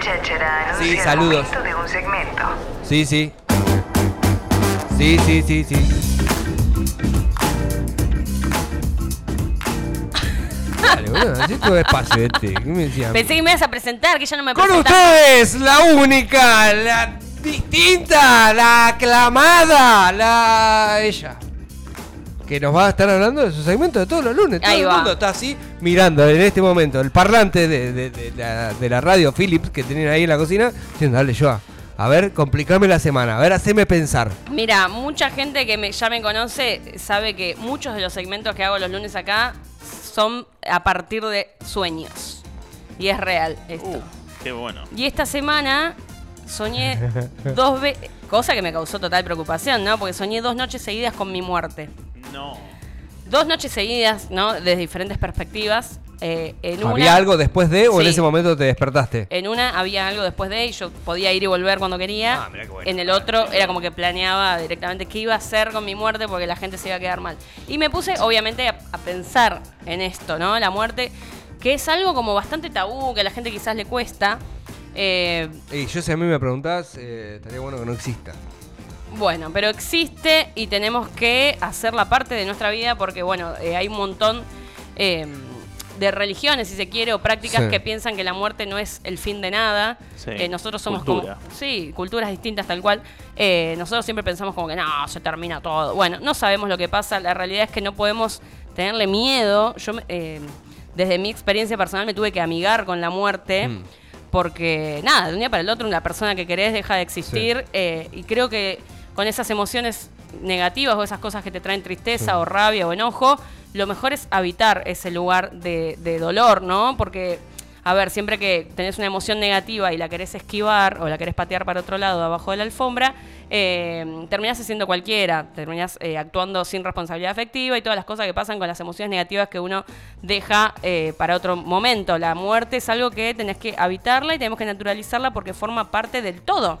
cháchara Sí, el saludos. momento de un segmento. Sí, sí. Sí, sí, sí, sí. Dale, boludo, así todo despacio, este. ¿Qué me decías? Pensé que me ibas a presentar, que ya no me Con ustedes, la única, la distinta, la aclamada, la ella. Que nos va a estar hablando de su segmento de todos los lunes. Todo Ahí el va. mundo está así mirando en este momento el parlante de, de- de la, de la radio Philips que tienen ahí en la cocina. Diciendo, dale, yo. A ver, complicame la semana. A ver, haceme pensar. Mira, mucha gente que me- ya me conoce sabe que muchos de los segmentos que hago los lunes acá son a partir de sueños. Y es real esto. Uh, qué bueno. Y esta semana soñé dos veces, cosa que me causó total preocupación, ¿no? Porque soñé dos noches seguidas con mi muerte. No. Dos noches seguidas, ¿no? Desde diferentes perspectivas. Eh, en una, ¿Había algo después de o en ese momento te despertaste? En una había algo después de y yo podía ir y volver cuando quería. Ah, mirá qué bueno. En el otro era como que planeaba directamente qué iba a hacer con mi muerte porque la gente se iba a quedar mal. Y me puse obviamente a, a pensar en esto, ¿no? La muerte, que es algo como bastante tabú, que a la gente quizás le cuesta. Eh, Y yo si a mí me preguntás, eh, estaría bueno que no exista. Bueno, pero existe y tenemos que hacerla parte de nuestra vida porque, bueno, eh, hay un montón eh, de religiones, si se quiere, o prácticas Sí. que piensan que la muerte no es el fin de nada. Sí, Eh, nosotros somos cultura. como... Sí, culturas distintas tal cual. Eh, nosotros siempre pensamos como que no, se termina todo. Bueno, no sabemos lo que pasa. La realidad es que no podemos tenerle miedo. Yo, me- eh, desde mi experiencia personal, me tuve que amigar con la muerte. Mm. Porque, nada, de un día para el otro, una persona que querés deja de existir. eh, y creo que con esas emociones negativas o esas cosas que te traen tristeza o rabia o enojo, lo mejor es habitar ese lugar de, de dolor, ¿no? Porque, a ver, siempre que tenés una emoción negativa y la querés esquivar o la querés patear para otro lado, abajo de la alfombra, eh, terminás siendo cualquiera, terminás eh, actuando sin responsabilidad afectiva y todas las cosas que pasan con las emociones negativas que uno deja eh, para otro momento. La muerte es algo que tenés que habitarla y tenemos que naturalizarla porque forma parte del todo.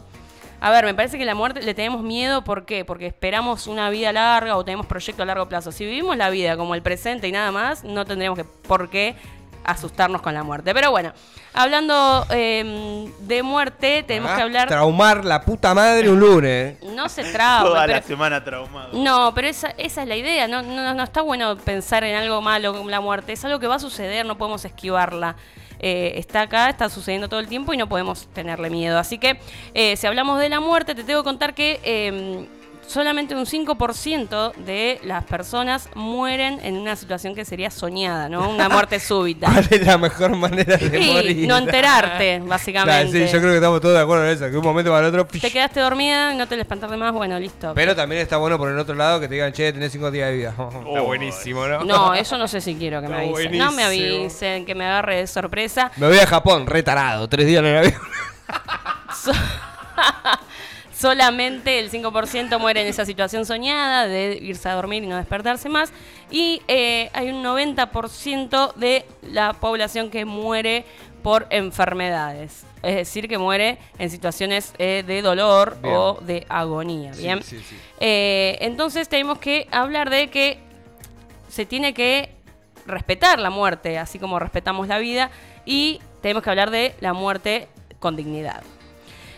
A ver, me parece que la muerte le tenemos miedo, ¿por qué? Porque esperamos una vida larga o tenemos proyecto a largo plazo. Si vivimos la vida como el presente y nada más, no tendríamos que, por qué asustarnos con la muerte. Pero bueno, hablando eh, de muerte, tenemos Ah, que hablar... Traumar la puta madre un lunes. No se traba, Toda la semana traumado. no, pero esa, esa es la idea. No, no, no está bueno pensar en algo malo como la muerte. Es algo que va a suceder, no podemos esquivarla. Eh, está acá, está sucediendo todo el tiempo y no podemos tenerle miedo. Así que eh, si hablamos de la muerte, te tengo que contar que eh, solamente un 5% de las personas mueren en una situación que sería soñada, ¿no? Una muerte súbita. ¿Cuál es la mejor manera de Y morir? no enterarte, Claro, básicamente. sí, yo creo que estamos todos de acuerdo en eso. Que un momento para el otro. Te quedaste dormida, no te despertaste más, bueno, listo. Pero también está bueno por el otro lado que te digan, che, tenés cinco días de vida. está Oh. buenísimo, ¿no? No, eso no sé si quiero que me Está avisen. No me buenísimo. avisen, que me agarre de sorpresa. Me voy a Japón, retarado, tres días en el avión. So- Solamente el 5% muere en esa situación soñada de irse a dormir y no despertarse más. Y eh, hay un 90% de la población que muere por enfermedades. Es decir, que muere en situaciones eh, de dolor Bien. o de agonía. Sí, Bien. sí, sí. Eh, entonces tenemos que hablar de que se tiene que respetar la muerte, así como respetamos la vida, y tenemos que hablar de la muerte con dignidad.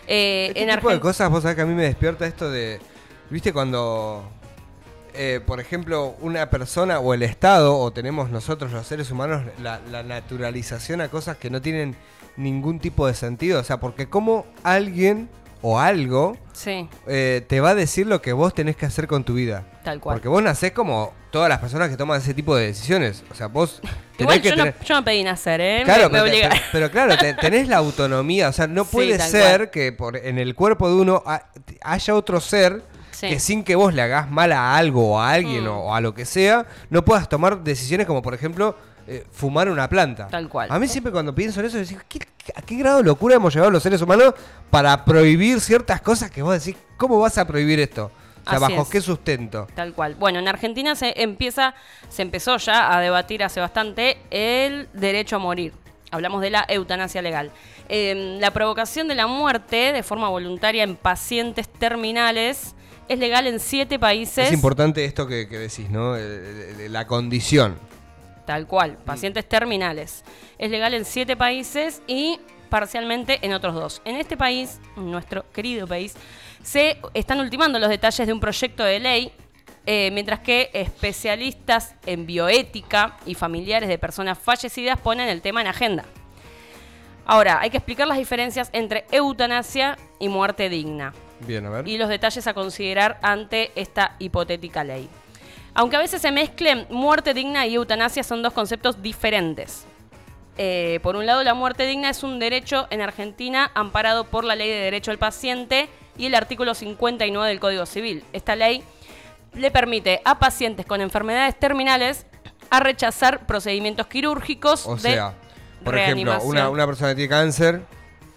Eh, Este en tipo de cosas, vos sabés que a mí me despierta esto de. ¿Viste cuando, eh, por ejemplo, una persona o el Estado, o tenemos nosotros los seres humanos, la, la naturalización a cosas que no tienen ningún tipo de sentido? O sea, porque como alguien o algo Sí, eh, te va a decir lo que vos tenés que hacer con tu vida. tal cual. Porque vos nacés como todas las personas que toman ese tipo de decisiones. O sea, vos tenés Igual que yo, tener... no, yo no pedí nacer, ¿eh? Claro, me, pero, claro, te- tenés la autonomía. O sea, no puede ser cual. que por, en el cuerpo de uno ha- haya otro ser Sí. que sin que vos le hagas mal a algo o a alguien Mm. o a lo que sea, no puedas tomar decisiones como, por ejemplo, eh, fumar una planta. Tal cual. A mí siempre cuando pienso en eso, decís, ¿qué- ¿a qué grado de locura hemos llegado los seres humanos para prohibir ciertas cosas que vos decís, ¿cómo vas a prohibir esto? O sea, Así ¿bajo es. qué sustento? Tal cual. Bueno, en Argentina se empieza, se empezó ya a debatir hace bastante el derecho a morir. Hablamos de la eutanasia legal. Eh, la provocación de la muerte de forma voluntaria en pacientes terminales es legal en siete países. Es importante esto que, que decís, ¿no? La condición. Tal cual, pacientes terminales. Es legal en siete países y parcialmente en otros dos. En este país, nuestro querido país, se están ultimando los detalles de un proyecto de ley, eh, mientras que especialistas en bioética y familiares de personas fallecidas ponen el tema en agenda. Ahora, hay que explicar las diferencias entre eutanasia y muerte digna. Bien, a ver. Y los detalles a considerar ante esta hipotética ley. Aunque a veces se mezclen, muerte digna y eutanasia son dos conceptos diferentes. Eh, por un lado, la muerte digna es un derecho en Argentina amparado por la Ley de Derecho al Paciente y el artículo 59 del Código Civil. Esta ley le permite a pacientes con enfermedades terminales a rechazar procedimientos quirúrgicos O de sea, por ejemplo, una, una persona que tiene cáncer,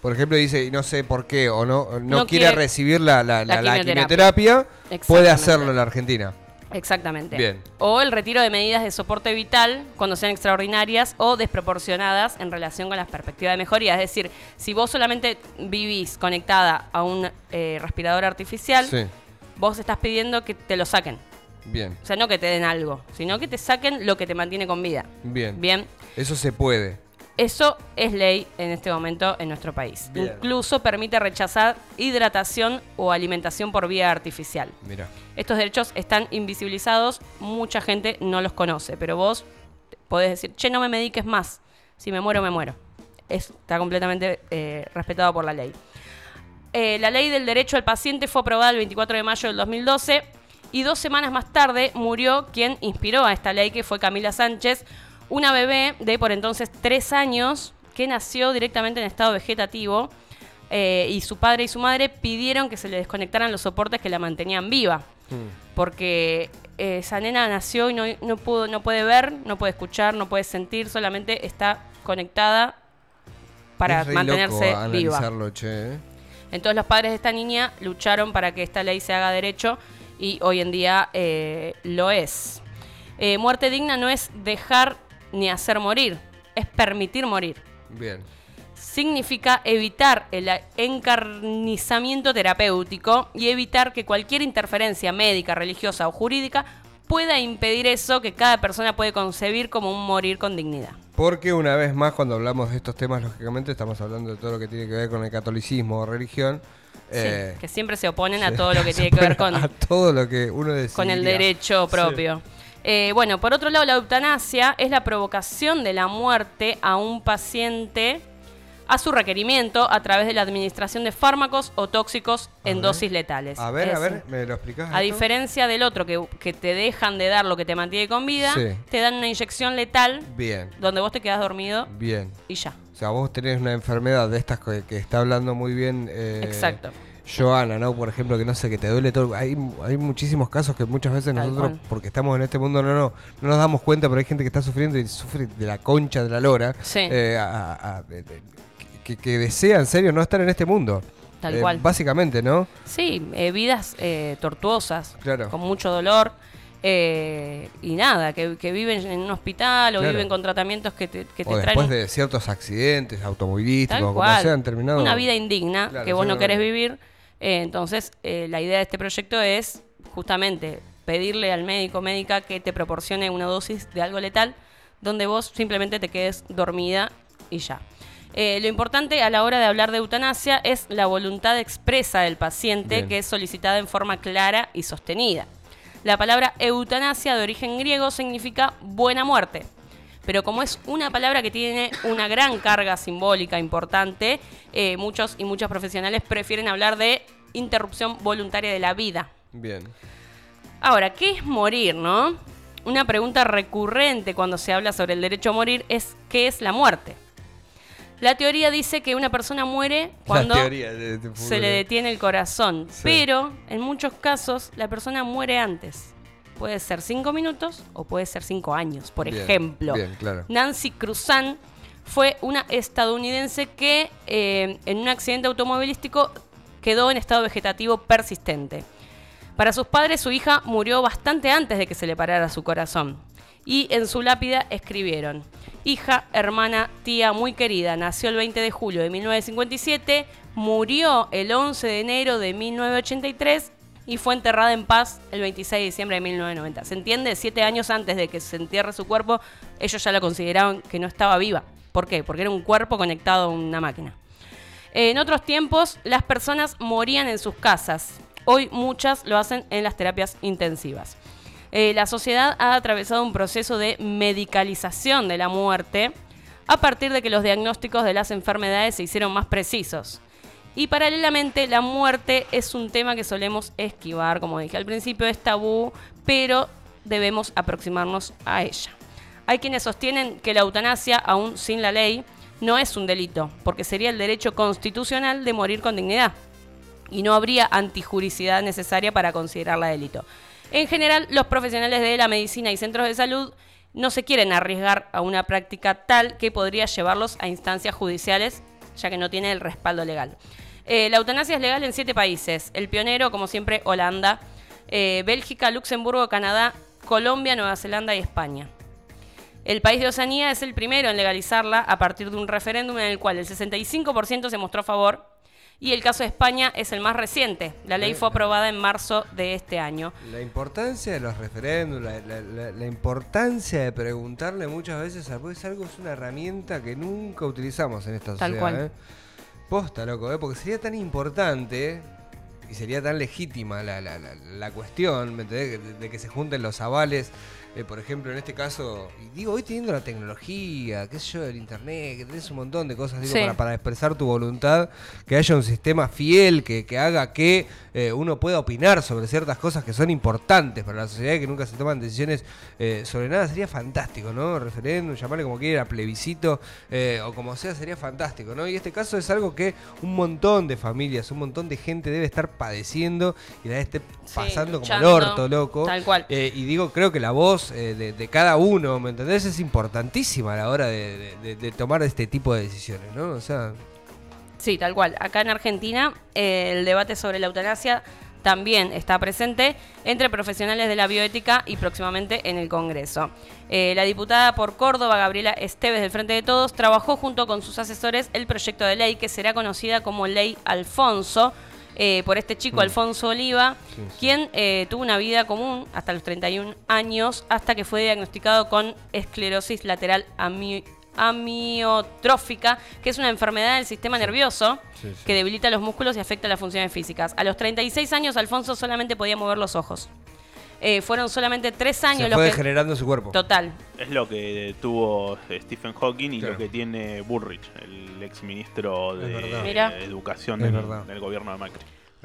por ejemplo, dice, y no sé por qué, o no, no, No quiere, quiere recibir la, la- la la- la quimioterapia. quimioterapia, puede hacerlo en la Argentina. Exactamente. Bien. O el retiro de medidas de soporte vital cuando sean extraordinarias o desproporcionadas en relación con las perspectivas de mejoría. Es decir, si vos solamente vivís conectada a un eh, respirador artificial, Sí, vos estás pidiendo que te lo saquen. bien, O sea, no que te den algo, sino que te saquen lo que te mantiene con vida. bien. Bien. Eso se puede. Eso es ley en este momento en nuestro país. Bien. Incluso permite rechazar hidratación o alimentación por vía artificial. Mira. Estos derechos están invisibilizados, mucha gente no los conoce, pero vos podés decir, che, no me mediques más, si me muero, me muero. Está completamente eh, respetado por la ley. Eh, la ley del derecho al paciente fue aprobada el 24 de mayo del 2012 y dos semanas más tarde murió quien inspiró a esta ley, que fue Camila Sánchez, una bebé de por entonces tres años que nació directamente en estado vegetativo eh, y su padre y su madre pidieron que se le desconectaran los soportes que la mantenían viva porque eh, esa nena nació y no, no pudo, no puede ver, no puede escuchar, no puede sentir, solamente está conectada para Es mantenerse loco viva. che, ¿eh? Entonces los padres de esta niña lucharon para que esta ley se haga derecho y hoy en día lo es. Muerte digna no es dejar ni hacer morir, es permitir morir Bien. significa evitar el encarnizamiento terapéutico y evitar que cualquier interferencia médica, religiosa o jurídica pueda impedir eso que cada persona puede concebir como un morir con dignidad. Porque una vez más, cuando hablamos de estos temas, lógicamente estamos hablando de todo lo que tiene que ver con el catolicismo o religión. Sí, eh, que siempre se oponen a todo lo que tiene que ver con, a todo lo que uno con el derecho propio. Eh, bueno, por otro lado, la eutanasia es la provocación de la muerte a un paciente a su requerimiento a través de la administración de fármacos o tóxicos en ver. dosis letales. A ver, a ver, ¿me lo explicás? A esto? diferencia del otro que, que te dejan de dar lo que te mantiene con vida, Sí. te dan una inyección letal Bien, donde vos te quedas dormido bien. y ya. O sea, vos tenés una enfermedad de estas que, que está hablando muy bien. eh, Exacto. Joana, ¿no? Por ejemplo, que no sé, que te duele todo. Hay, hay muchísimos casos que muchas veces Tal nosotros, cual. porque estamos en este mundo, no, no, no nos damos cuenta, pero hay gente que está sufriendo y sufre de la concha de la lora. Sí. eh, a- a- a- que, que desea en serio no estar en este mundo. Tal Eh, cual. Básicamente, ¿no? Sí, eh, vidas eh, tortuosas, Claro. con mucho dolor. eh, y nada, que, que viven en un hospital o Claro. viven con tratamientos que te, que te o traen después de ciertos accidentes automovilísticos, como sean terminado. Una vida indigna Claro, que vos no querés vivir. Eh, entonces, eh, la idea de este proyecto es justamente pedirle al médico o médica que te proporcione una dosis de algo letal donde vos simplemente te quedes dormida y ya. Eh, lo importante a la hora de hablar de eutanasia es la voluntad expresa del paciente Bien. que es solicitada en forma clara y sostenida. La palabra eutanasia de origen griego significa buena muerte. Pero como es una palabra que tiene una gran carga simbólica importante, eh, muchos y muchas profesionales prefieren hablar de interrupción voluntaria de la vida. Bien. Ahora, ¿qué es morir, no? Una pregunta recurrente cuando se habla sobre el derecho a morir es ¿qué es la muerte? La teoría dice que una persona muere cuando de- de se le detiene el corazón, Sí. pero en muchos casos la persona muere antes. Puede ser cinco minutos o puede ser cinco años, por Bien, ejemplo. Bien, claro. Nancy Cruzan fue una estadounidense que eh, en un accidente automovilístico quedó en estado vegetativo persistente. Para sus padres, su hija murió bastante antes de que se le parara su corazón. Y en su lápida escribieron, hija, hermana, tía muy querida, nació el 20 de julio de 1957, murió el 11 de enero de 1983 y fue enterrada en paz el 26 de diciembre de 1990. ¿Se entiende? Siete años antes de que se entierre su cuerpo, ellos ya la consideraban que no estaba viva. ¿Por qué? Porque era un cuerpo conectado a una máquina. En otros tiempos, las personas morían en sus casas. Hoy muchas lo hacen en las terapias intensivas. Eh, la sociedad ha atravesado un proceso de medicalización de la muerte a partir de que los diagnósticos de las enfermedades se hicieron más precisos. Y paralelamente la muerte es un tema que solemos esquivar, como dije al principio, es tabú, pero debemos aproximarnos a ella. Hay quienes sostienen que la eutanasia, aún sin la ley, no es un delito, porque sería el derecho constitucional de morir con dignidad y no habría antijuricidad necesaria para considerarla delito. En general, los profesionales de la medicina y centros de salud no se quieren arriesgar a una práctica tal que podría llevarlos a instancias judiciales, ya que no tiene el respaldo legal. Eh, la eutanasia es legal en siete países. El pionero, como siempre, Holanda, eh, Bélgica, Luxemburgo, Canadá, Colombia, Nueva Zelanda y España. El país de Oceanía es el primero en legalizarla a partir de un referéndum en el cual el 65% se mostró a favor y el caso de España es el más reciente. La ley fue aprobada en marzo de este año. La importancia de los referéndums, la, importancia de preguntarle muchas veces a pues algo es una herramienta que nunca utilizamos en esta sociedad. Tal cual. ¿eh? Posta, loco, ¿eh? porque sería tan importante y sería tan legítima la, la, cuestión, ¿me entendés? De que se junten los avales eh, por ejemplo, en este caso, digo, hoy teniendo la tecnología, qué sé yo, el internet, que tenés un montón de cosas digo, para, para, expresar tu voluntad, que haya un sistema fiel que, que haga que eh, uno pueda opinar sobre ciertas cosas que son importantes para la sociedad y que nunca se toman decisiones eh, sobre nada, sería fantástico, ¿no? Referéndum, llamarle como quiera, plebiscito, o como sea, sería fantástico, ¿no? Y este caso es algo que un montón de familias, un montón de gente debe estar padeciendo y la esté pasando como el orto, loco. Tal cual. y digo, creo que la voz eh, de, cada uno, ¿me entendés? Es importantísima a la hora de, tomar este tipo de decisiones, ¿no? O sea... Sí, tal cual. Acá en Argentina eh, el debate sobre la eutanasia también está presente entre profesionales de la bioética y próximamente en el Congreso. Eh, la diputada por Córdoba, Gabriela Esteves del Frente de Todos, trabajó junto con sus asesores el proyecto de ley que será conocida como Ley Alfonso, eh, por este chico, mm. Alfonso Oliva, quien eh, tuvo una vida común hasta los 31 años, hasta que fue diagnosticado con esclerosis lateral amiotrófica, que es una enfermedad del sistema nervioso que debilita los músculos y afecta las funciones físicas. A los 36 años, Alfonso solamente podía mover los ojos. Eh, fueron solamente tres años Se fue degenerando su cuerpo. Total. Es lo que tuvo Stephen Hawking y lo que tiene Burrich, el exministro de Educación del, gobierno de Macri.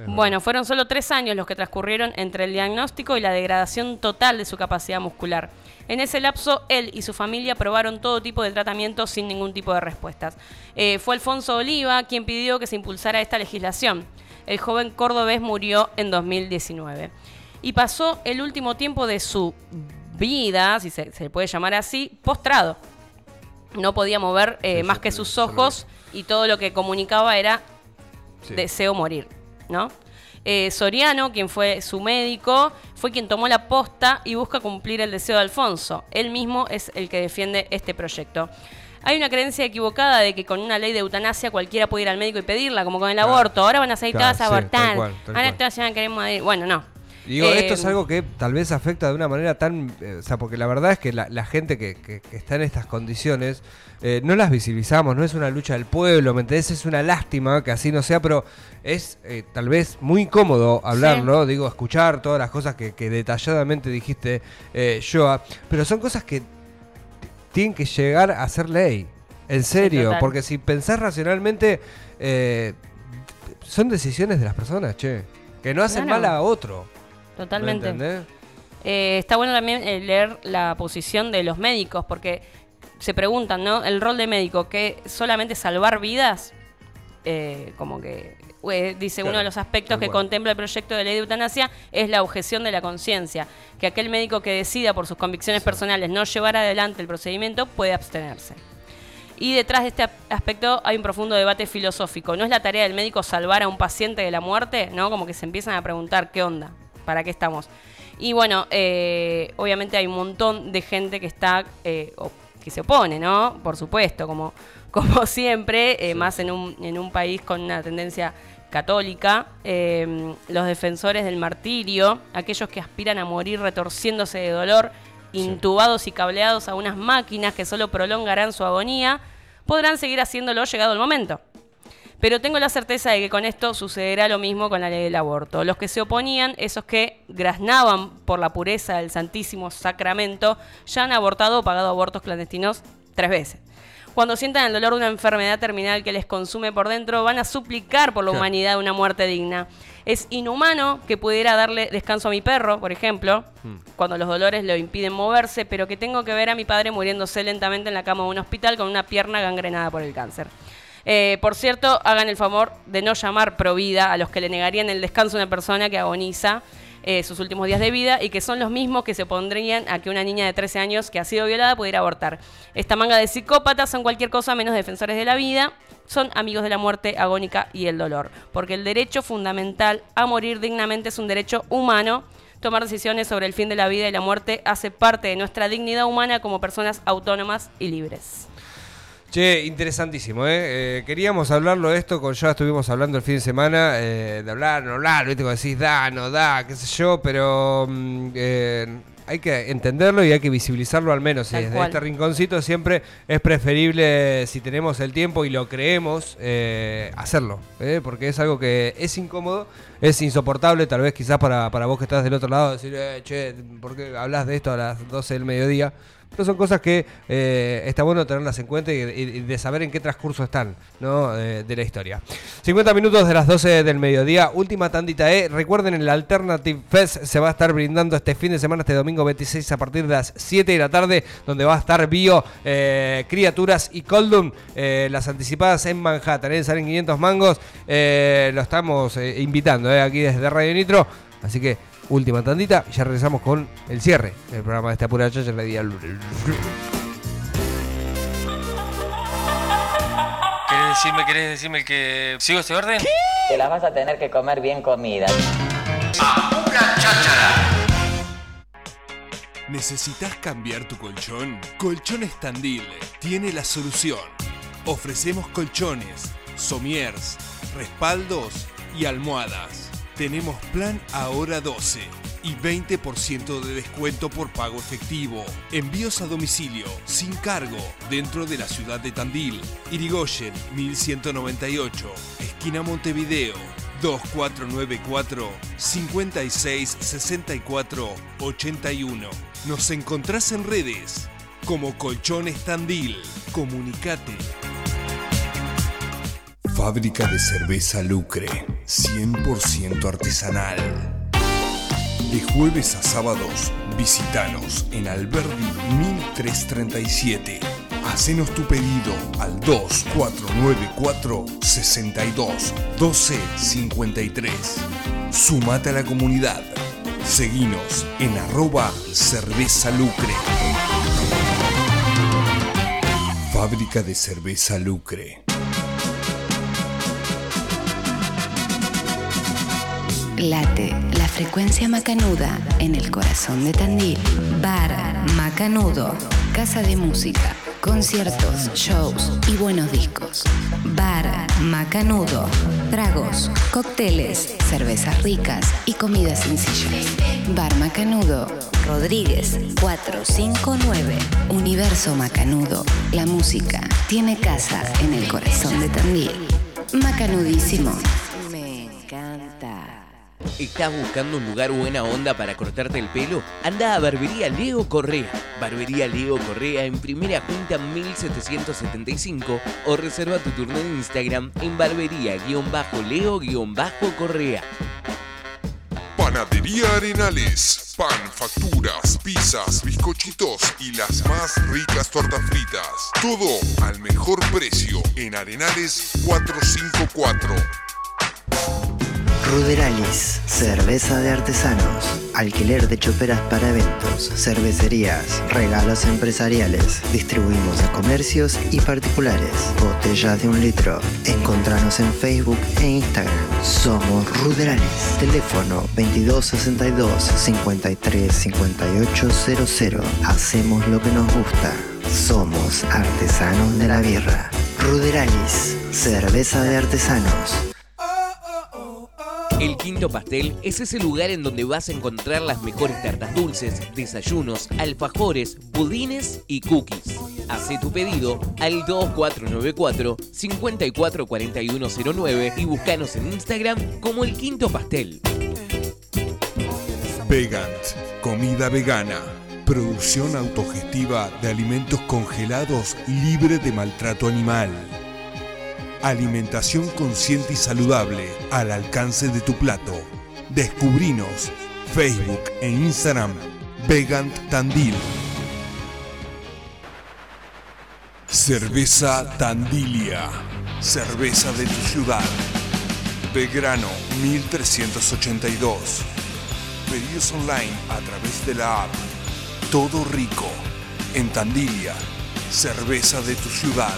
Bueno, fueron solo tres años los que transcurrieron entre el diagnóstico y la degradación total de su capacidad muscular. En ese lapso, él y su familia probaron todo tipo de tratamientos sin ningún tipo de respuestas. Eh, fue Alfonso Oliva quien pidió que se impulsara esta legislación. El joven cordobés murió en 2019 y pasó el último tiempo de su vida, si se, se puede llamar así, postrado. No podía mover eh, más que sus ojos y todo lo que comunicaba era deseo morir, ¿no? Eh, Soriano, quien fue su médico, fue quien tomó la posta y busca cumplir el deseo de Alfonso. Él mismo es el que defiende este proyecto. Hay una creencia equivocada de que con una ley de eutanasia cualquiera puede ir al médico y pedirla, como con el aborto. Ahora van a salir todas a abortar. Ahora todas van a querer morir. Bueno, no. Digo, esto es eh, algo que tal vez afecta de una manera tan... Eh, o sea, porque la verdad es que la, gente que, está en estas condiciones eh, no las visibilizamos, no es una lucha del pueblo, ¿me entendés? Es una lástima que así no sea, pero es tal vez muy incómodo hablarlo, digo, escuchar todas las cosas que, detalladamente dijiste, Joa, pero son cosas que tienen que llegar a ser ley, en serio, porque si pensás racionalmente, son decisiones de las personas, che, que no hacen mal a otro. Totalmente. Eh, está bueno también eh, leer la posición de los médicos, porque se preguntan, ¿no? El rol de médico, que solamente salvar vidas, eh, como que dice uno de los aspectos que contempla el proyecto de ley de eutanasia es la objeción de la conciencia, que aquel médico que decida por sus convicciones personales no llevar adelante el procedimiento puede abstenerse. Y detrás de este aspecto hay un profundo debate filosófico. ¿No es la tarea del médico salvar a un paciente de la muerte? ¿No? Como que se empiezan a preguntar, ¿qué onda? ¿Para qué estamos? Y bueno, eh, obviamente hay un montón de gente que está, eh, que se opone, ¿no? Por supuesto, como, como siempre, eh, más en un, en un país con una tendencia católica, los defensores del martirio, aquellos que aspiran a morir retorciéndose de dolor, intubados y cableados a unas máquinas que solo prolongarán su agonía, podrán seguir haciéndolo llegado el momento. Pero tengo la certeza de que con esto sucederá lo mismo con la ley del aborto. Los que se oponían, esos que graznaban por la pureza del Santísimo Sacramento, ya han abortado o pagado abortos clandestinos tres veces. Cuando sientan el dolor de una enfermedad terminal que les consume por dentro, van a suplicar por la humanidad una muerte digna. Es inhumano que pudiera darle descanso a mi perro, por ejemplo, hmm. cuando los dolores lo impiden moverse, pero que tengo que ver a mi padre muriéndose lentamente en la cama de un hospital con una pierna gangrenada por el cáncer. Eh, por cierto, hagan el favor de no llamar provida a los que le negarían el descanso a una persona que agoniza eh, sus últimos días de vida y que son los mismos que se opondrían a que una niña de 13 años que ha sido violada pudiera abortar. Esta manga de psicópatas son cualquier cosa menos defensores de la vida, son amigos de la muerte agónica y el dolor, porque el derecho fundamental a morir dignamente es un derecho humano. Tomar decisiones sobre el fin de la vida y la muerte hace parte de nuestra dignidad humana como personas autónomas y libres. Che, interesantísimo, ¿eh? ¿eh? Queríamos hablarlo de esto, con yo estuvimos hablando el fin de semana, eh, de hablar, no hablar, ¿viste? Como decís, da, no da, qué sé yo, pero mm, eh, hay que entenderlo y hay que visibilizarlo al menos. desde este rinconcito siempre es preferible, si tenemos el tiempo y lo creemos, hacerlo, porque es algo que es incómodo, es insoportable, tal vez quizás para, para vos que estás del otro lado, decir, che, ¿por qué hablas de esto a las 12 del mediodía? Pero son cosas que eh, está bueno tenerlas en cuenta y, de saber en qué transcurso están ¿no? de la historia. 50 minutos de las 12 del mediodía, última tandita. ¿eh? Recuerden, el Alternative Fest se va a estar brindando este fin de semana, este domingo 26 a partir de las 7 de la tarde, donde va a estar Bio, eh, Criaturas y Coldum, las anticipadas en Manhattan. Salen 500 mangos, lo estamos invitando aquí desde Radio Nitro. Así que última tandita y ya regresamos con el cierre del programa de esta pura chacha la día. ¿Querés decirme, querés decirme que sigo este orden? ¿Qué? Te las vas a tener que comer bien comida. pura cháchara! ¿Necesitas cambiar tu colchón? Colchón Estandil tiene la solución. Ofrecemos colchones, somiers, respaldos y almohadas tenemos plan ahora 12 y 20% de descuento por pago efectivo. Envíos a domicilio, sin cargo, dentro de la ciudad de Tandil. Irigoyen 1198, esquina Montevideo. 2494 5664 81. Nos encontrás en redes como Colchones Tandil. Comunicate. Fábrica de cerveza Lucre, 100% artesanal. De jueves a sábados, visitanos en Alberdi 1337. Hacenos tu pedido al 2494 62 12 Sumate a la comunidad. Seguinos en arroba cerveza lucre. Fábrica de cerveza lucre. Late la frecuencia macanuda en el corazón de Tandil. Bar Macanudo. Casa de música, conciertos, shows y buenos discos. Bar Macanudo. Tragos, cócteles, cervezas ricas y comida sencilla. Bar Macanudo. Rodríguez 459. Universo Macanudo. La música tiene casa en el corazón de Tandil. Macanudísimo. ¿Estás buscando un lugar buena onda para cortarte el pelo? Anda a Barbería Leo Correa. Barbería Leo Correa en Primera Junta 1775 o reserva tu turno en Instagram en barbería-leo-correa. Panadería Arenales. Pan, facturas, pizzas, bizcochitos y las más ricas tortas fritas. Todo al mejor precio en Arenales 454. Ruderalis, cerveza de artesanos, alquiler de choperas para eventos, cervecerías, regalos empresariales. Distribuimos a comercios y particulares. Botellas de un litro. Encontranos en Facebook e Instagram. Somos Ruderalis. Teléfono 2262 53 5800. Hacemos lo que nos gusta. Somos artesanos de la birra. Ruderalis, cerveza de artesanos. El Quinto Pastel es ese lugar en donde vas a encontrar las mejores tartas dulces, desayunos, alfajores, budines y cookies. Hace tu pedido al 2494 544109 y búscanos en Instagram como El Quinto Pastel. Vegant, comida vegana. Producción autogestiva de alimentos congelados libre de maltrato animal. Alimentación consciente y saludable al alcance de tu plato. Descubrinos Facebook e Instagram Vegant Tandil. Cerveza Tandilia. Cerveza de tu ciudad. Belgrano 1382. Pedidos online a través de la app. Todo rico. En Tandilia. Cerveza de tu ciudad.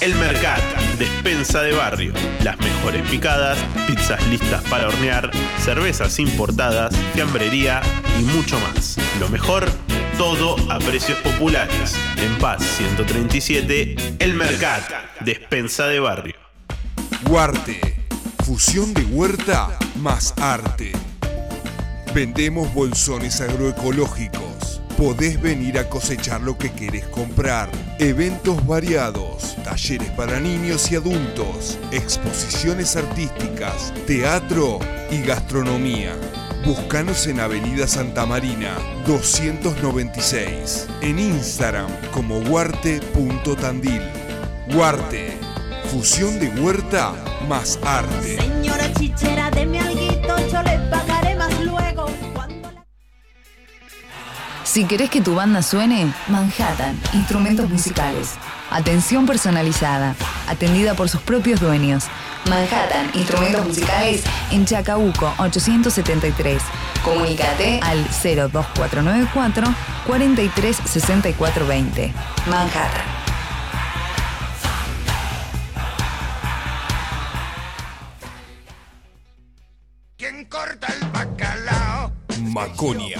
El Mercat, despensa de barrio. Las mejores picadas, pizzas listas para hornear, cervezas importadas, fiambrería y mucho más. Lo mejor, todo a precios populares. En Paz 137, El Mercat, despensa de barrio. Huarte, fusión de huerta más arte. Vendemos bolsones agroecológicos. Podés venir a cosechar lo que querés comprar. Eventos variados, talleres para niños y adultos, exposiciones artísticas, teatro y gastronomía. Búscanos en Avenida Santa Marina 296. En Instagram como huarte.tandil. Huarte, fusión de huerta más arte. Señora chichera, deme alguito, Si querés que tu banda suene, Manhattan, instrumentos musicales. Atención personalizada, atendida por sus propios dueños. Manhattan, instrumentos musicales en Chacabuco 873. Comunícate al 02494 436420. Manhattan. ¿Quién corta el bacalao? Maconia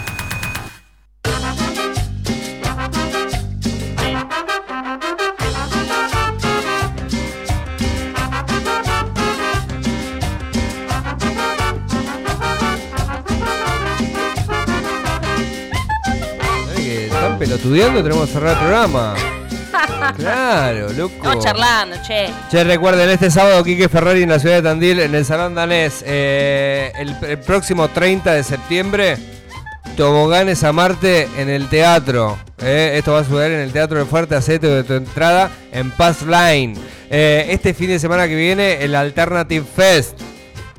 pelotudeando, tenemos que cerrar el programa. Claro, loco. Estamos charlando, che. Che, recuerden, este sábado Quique Ferrari en la ciudad de Tandil, en el Salón Danés, eh, el, el próximo 30 de septiembre, Toboganes a Marte en el teatro. eh. esto va a suceder en el Teatro de Fuerte Aceite de tu entrada en Pass Line. Eh, este fin de semana que viene, el Alternative Fest.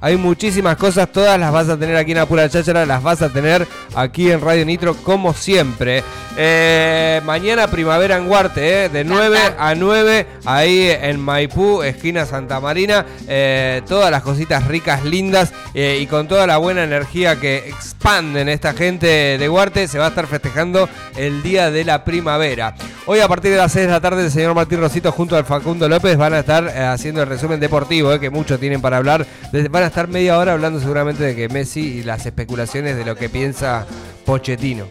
Hay muchísimas cosas, todas las vas a tener aquí en Apura Cháchara, las vas a tener aquí en Radio Nitro como siempre. Eh, mañana primavera en Huarte, eh, de 9 a 9, ahí en Maipú, esquina Santa Marina. Eh, todas las cositas ricas, lindas eh, y con toda la buena energía que expanden esta gente de Huarte, se va a estar festejando el día de la primavera. Hoy a partir de las 6 de la tarde, el señor Martín Rosito junto al Facundo López van a estar haciendo el resumen deportivo, que muchos tienen para hablar. Van a estar media hora hablando seguramente de que Messi y las especulaciones de lo que piensa Pochettino.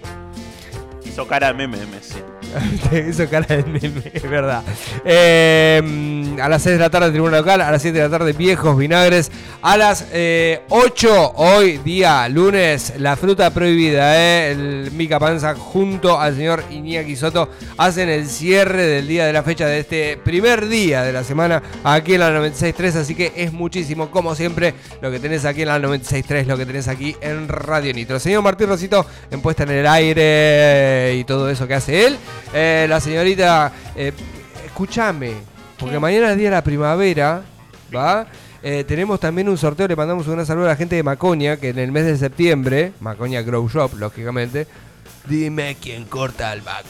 Hizo cara de meme, Messi. Eso cara de meme, es verdad. Eh, a las 6 de la tarde tribuna local, a las 7 de la tarde viejos vinagres, a las eh, 8 hoy día lunes la fruta prohibida, eh, el Mica Panza junto al señor Iñaki Soto hacen el cierre del día de la fecha de este primer día de la semana aquí en la 96.3, así que es muchísimo como siempre lo que tenés aquí en la 96.3, lo que tenés aquí en Radio Nitro. Señor Martín Rosito en puesta en el aire y todo eso que hace él. Eh, la señorita, eh, escúchame, porque mañana es día de la primavera, ¿va? Eh, tenemos también un sorteo, le mandamos un gran saludo a la gente de Maconia, que en el mes de septiembre, Maconia Grow Shop, lógicamente, dime quién corta el vaca.